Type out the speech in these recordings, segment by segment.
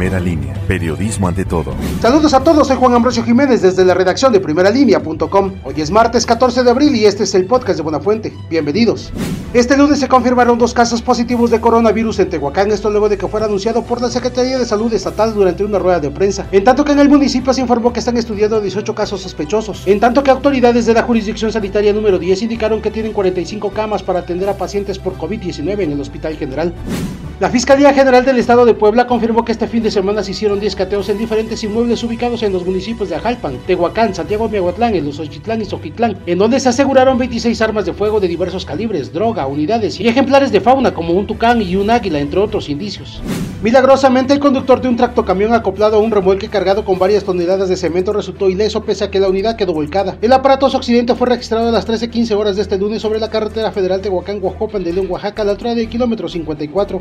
Primera línea, periodismo ante todo. Saludos a todos, soy Juan Ambrosio Jiménez desde la redacción de primeralinea.com. Hoy es martes 14 de abril y este es el podcast de Buenafuente. Bienvenidos. Este lunes se confirmaron dos casos positivos de coronavirus en Tehuacán, esto luego de que fuera anunciado por la Secretaría de Salud Estatal durante una rueda de prensa. En tanto que en el municipio se informó que están estudiando 18 casos sospechosos. En tanto que autoridades de la jurisdicción sanitaria número 10 indicaron que tienen 45 camas para atender a pacientes por COVID-19 en el Hospital General. La Fiscalía General del Estado de Puebla confirmó que este fin de semana se hicieron 10 cateos en diferentes inmuebles ubicados en los municipios de Ajalpan, Tehuacán, Santiago Miahuatlán, en los Ochitlán y Soquitlán, en donde se aseguraron 26 armas de fuego de diversos calibres, droga, unidades y ejemplares de fauna como un tucán y un águila, entre otros indicios. Milagrosamente, el conductor de un tractocamión acoplado a un remolque cargado con varias toneladas de cemento resultó ileso pese a que la unidad quedó volcada. El aparatoso accidente fue registrado a las 13.15 horas de este lunes sobre la carretera federal Tehuacán-Huajopan de León, Oaxaca, a la altura del kilómetro 54.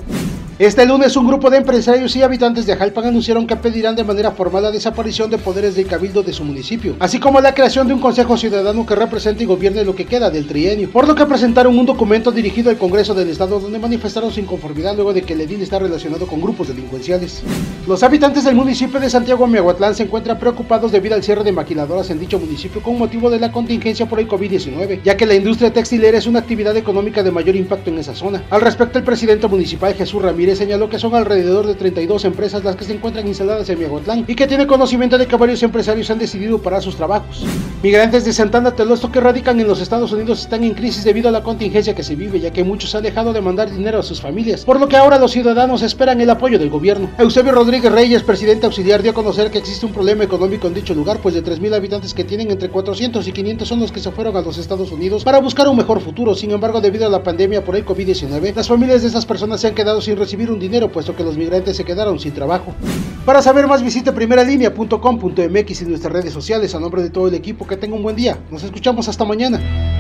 Este lunes, un grupo de empresarios y habitantes de Jalpan anunciaron que pedirán de manera formal la desaparición de poderes del cabildo de su municipio, así como la creación de un consejo ciudadano que represente y gobierne lo que queda del trienio, por lo que presentaron un documento dirigido al Congreso del Estado donde manifestaron su inconformidad luego de que el edil está relacionado con grupos delincuenciales. Los habitantes del municipio de Santiago Miahuatlán se encuentran preocupados debido al cierre de maquiladoras en dicho municipio con motivo de la contingencia por el COVID-19, ya que la industria textilera es una actividad económica de mayor impacto en esa zona. Al respecto, el presidente municipal Jesús Ramírez señaló que son alrededor de 32 empresas las que se encuentran instaladas en Miahuatlán y que tiene conocimiento de que varios empresarios han decidido parar sus trabajos. Migrantes de Santana Telosto que radican en los Estados Unidos están en crisis debido a la contingencia que se vive, ya que muchos han dejado de mandar dinero a sus familias, por lo que ahora los ciudadanos esperan el apoyo del gobierno. Eusebio Rodríguez Reyes, presidente auxiliar, dio a conocer que existe un problema económico en dicho lugar, pues de 3.000 habitantes que tienen entre 400 y 500 son los que se fueron a los Estados Unidos para buscar un mejor futuro. Sin embargo, debido a la pandemia por el COVID-19, las familias de esas personas se han quedado sin un dinero, puesto que los migrantes se quedaron sin trabajo. Para saber más, visite primeralinea.com.mx y nuestras redes sociales. A nombre de todo el equipo, que tenga un buen día. Nos escuchamos hasta mañana.